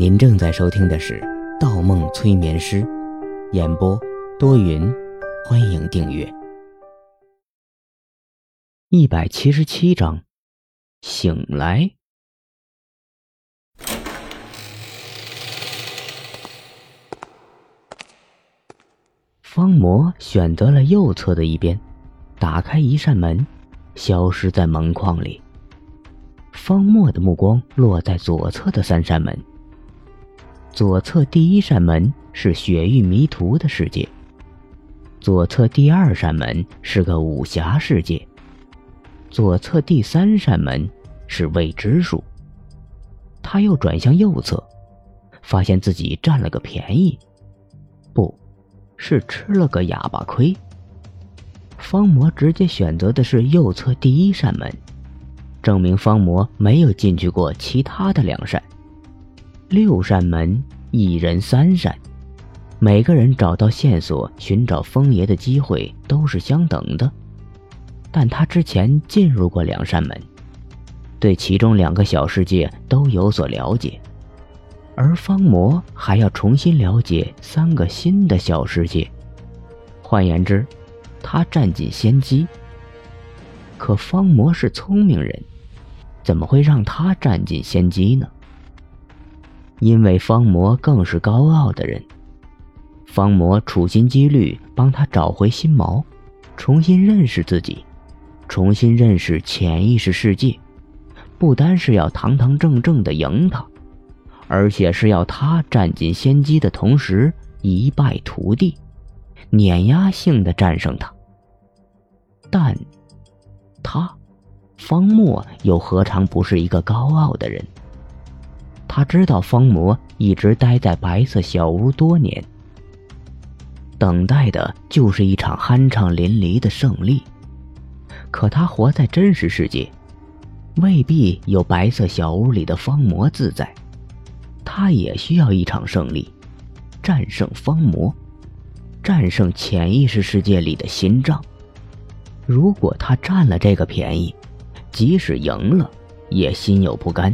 您正在收听的是《盗梦催眠师》，演播多云，欢迎订阅。一百七十七章，醒来。方魔选择了右侧的一边，打开一扇门，消失在门框里。方墨的目光落在左侧的三扇门。左侧第一扇门是雪域迷途的世界，左侧第二扇门是个武侠世界，左侧第三扇门是未知数。他又转向右侧，发现自己占了个便宜，不，是吃了个哑巴亏。方魔直接选择的是右侧第一扇门，证明方魔没有进去过其他的两扇。六扇门，一人三扇，每个人找到线索、寻找风爷的机会都是相等的。但他之前进入过两扇门，对其中两个小世界都有所了解，而方魔还要重新了解三个新的小世界。换言之，他占尽先机。可方魔是聪明人，怎么会让他占尽先机呢？因为方魔更是高傲的人，方魔处心积虑帮他找回心锚，重新认识自己，重新认识潜意识世界，不单是要堂堂正正的赢他，而且是要他占尽先机的同时一败涂地，碾压性的战胜他。但，他，方墨又何尝不是一个高傲的人？他知道方魔一直待在白色小屋多年，等待的就是一场酣畅淋漓的胜利。可他活在真实世界，未必有白色小屋里的方魔自在。他也需要一场胜利，战胜方魔，战胜潜意识世界里的心脏。如果他占了这个便宜，即使赢了，也心有不甘。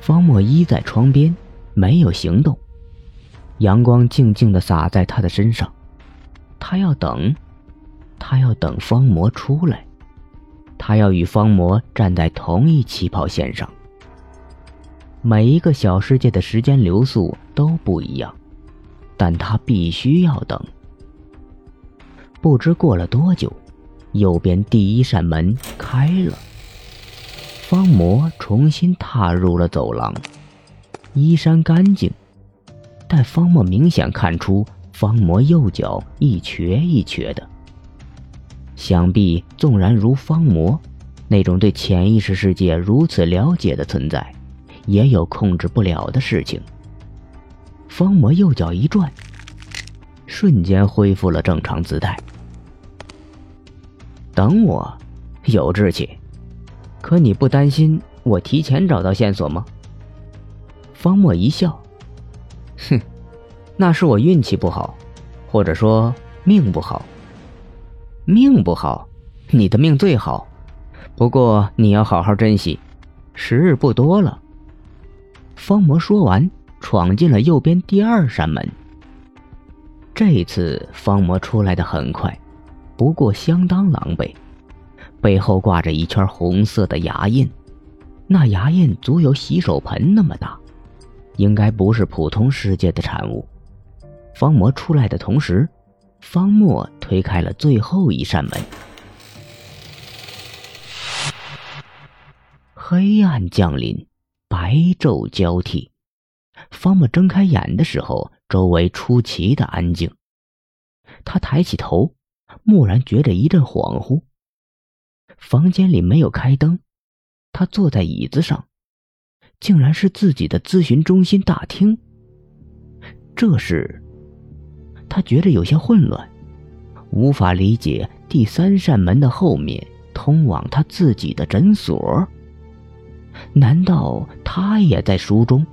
方墨依在窗边，没有行动。阳光静静的洒在他的身上，他要等，他要等方魔出来，他要与方魔站在同一起跑线上。每一个小世界的时间流速都不一样，但他必须要等。不知过了多久，右边第一扇门开了。方魔重新踏入了走廊，衣衫干净，但方墨明显看出方魔右脚一瘸一瘸的。想必纵然如方魔那种对潜意识世界如此了解的存在，也有控制不了的事情。方魔右脚一转，瞬间恢复了正常姿态。等我，有志气。可你不担心我提前找到线索吗？方墨一笑，哼，那是我运气不好，或者说命不好。命不好，你的命最好，不过你要好好珍惜，时日不多了。方魔说完，闯进了右边第二扇门。这次方魔出来的很快，不过相当狼狈。背后挂着一圈红色的牙印，那牙印足有洗手盆那么大，应该不是普通世界的产物。方魔出来的同时，方墨推开了最后一扇门。黑暗降临，白昼交替。方墨睁开眼的时候，周围出奇的安静。他抬起头，蓦然觉着一阵恍惚。房间里没有开灯，他坐在椅子上，竟然是自己的咨询中心大厅。这时，他觉得有些混乱，无法理解第三扇门的后面通往他自己的诊所。难道他也在书中？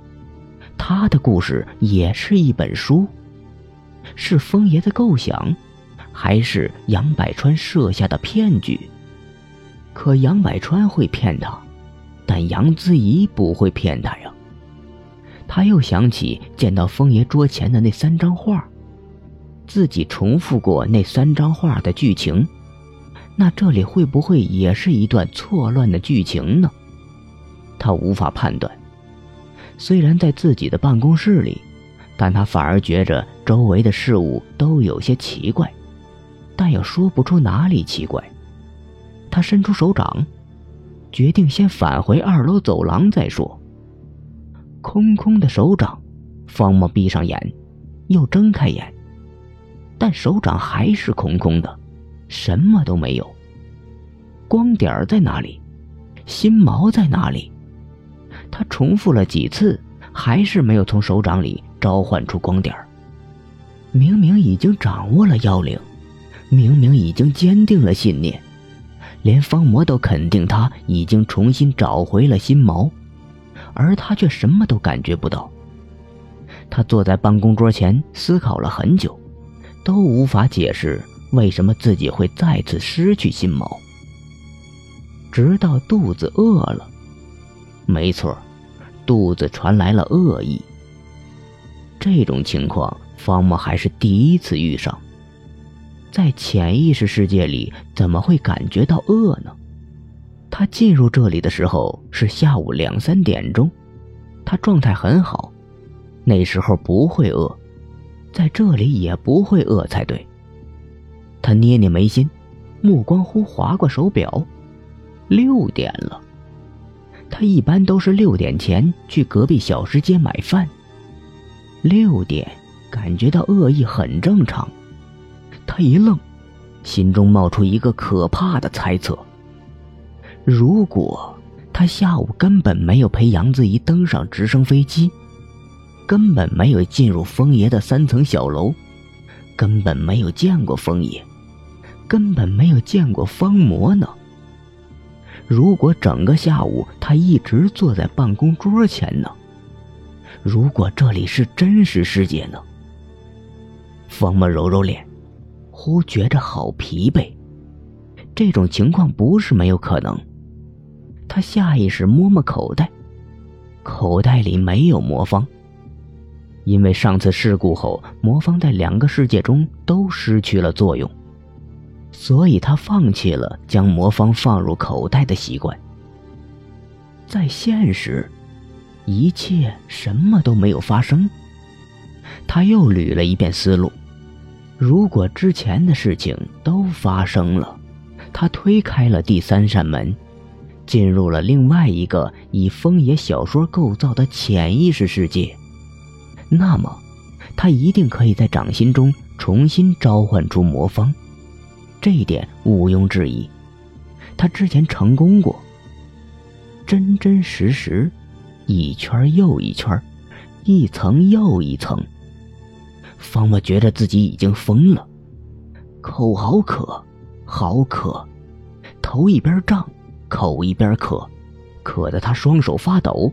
他的故事也是一本书？是风爷的构想，还是杨百川设下的骗局？可杨百川会骗他，但杨子怡不会骗他呀。他又想起见到风爷桌前的那三张画，自己重复过那三张画的剧情，那这里会不会也是一段错乱的剧情呢？他无法判断。虽然在自己的办公室里，但他反而觉着周围的事物都有些奇怪，但又说不出哪里奇怪。他伸出手掌，决定先返回二楼走廊再说。空空的手掌，方墨闭上眼，又睁开眼，但手掌还是空空的，什么都没有。光点在哪里？心毛在哪里？他重复了几次，还是没有从手掌里召唤出光点。明明已经掌握了妖灵，明明已经坚定了信念，连方魔都肯定他已经重新找回了心锚。而他却什么都感觉不到。他坐在办公桌前思考了很久，都无法解释为什么自己会再次失去心锚。直到肚子饿了，没错，肚子传来了恶意。这种情况，方木还是第一次遇上。在潜意识世界里，怎么会感觉到饿呢？他进入这里的时候是下午两三点钟，他状态很好，那时候不会饿，在这里也不会饿才对。他捏捏眉心，目光忽划过手表，六点了。他一般都是六点前去隔壁小吃街买饭，六点感觉到饿意很正常。他一愣，心中冒出一个可怕的猜测。如果他下午根本没有陪杨子怡登上直升飞机，根本没有进入风爷的三层小楼，根本没有见过风爷，根本没有见过方魔呢？如果整个下午他一直坐在办公桌前呢？如果这里是真实世界呢？方魔揉揉脸，忽觉着好疲惫。这种情况不是没有可能。他下意识摸摸口袋，口袋里没有魔方。因为上次事故后，魔方在两个世界中都失去了作用，所以他放弃了将魔方放入口袋的习惯。在现实，一切什么都没有发生。他又捋了一遍思路：如果之前的事情都发生了，他推开了第三扇门。进入了另外一个以风野小说构造的潜意识世界，那么，他一定可以在掌心中重新召唤出魔方，这一点毋庸置疑。他之前成功过，真真实实，一圈又一圈，一层又一层。方墨觉得自己已经疯了，口好渴，好渴，头一边胀。口一边渴，渴得他双手发抖。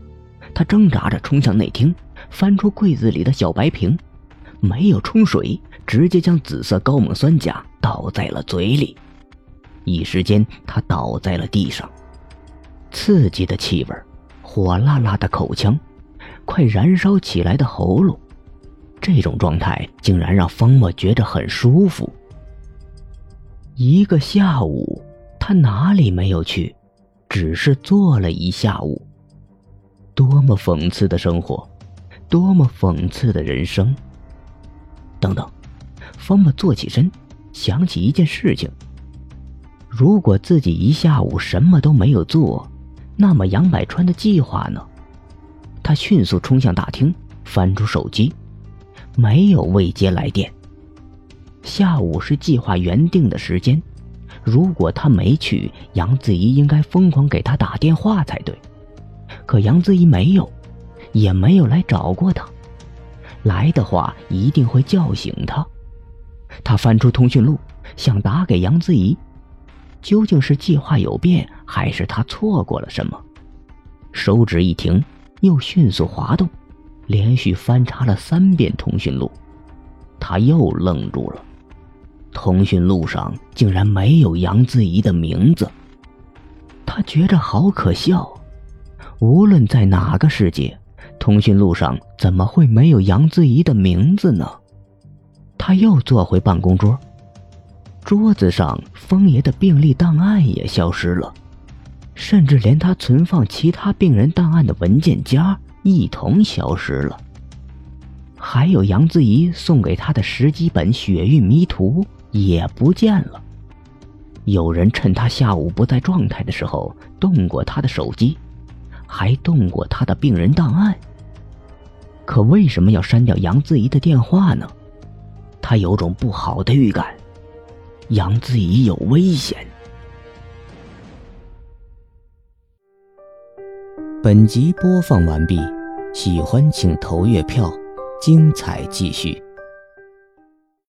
他挣扎着冲向内厅，翻出柜子里的小白瓶，没有冲水，直接将紫色高锰酸钾倒在了嘴里。一时间，他倒在了地上。刺激的气味，火辣辣的口腔，快燃烧起来的喉咙，这种状态竟然让方墨觉得很舒服。一个下午，他哪里没有去？只是坐了一下午，多么讽刺的生活，多么讽刺的人生。等等，方木坐起身，想起一件事情：如果自己一下午什么都没有做，那么杨百川的计划呢？他迅速冲向大厅，翻出手机，没有未接来电。下午是计划原定的时间。如果他没去，杨子怡应该疯狂给他打电话才对。可杨子怡没有，也没有来找过他。来的话，一定会叫醒他。他翻出通讯录，想打给杨子怡。究竟是计划有变，还是他错过了什么？手指一停，又迅速滑动，连续翻查了三遍通讯录。他又愣住了。通讯录上竟然没有杨子怡的名字，他觉着好可笑。无论在哪个世界，通讯录上怎么会没有杨子怡的名字呢？他又坐回办公桌，桌子上风爷的病历档案也消失了，甚至连他存放其他病人档案的文件夹一同消失了。还有杨子怡送给他的十几本血域迷图也不见了。有人趁他下午不在状态的时候动过他的手机，还动过他的病人档案。可为什么要删掉杨子怡的电话呢？他有种不好的预感，杨子怡有危险。本集播放完毕，喜欢请投月票。精彩继续。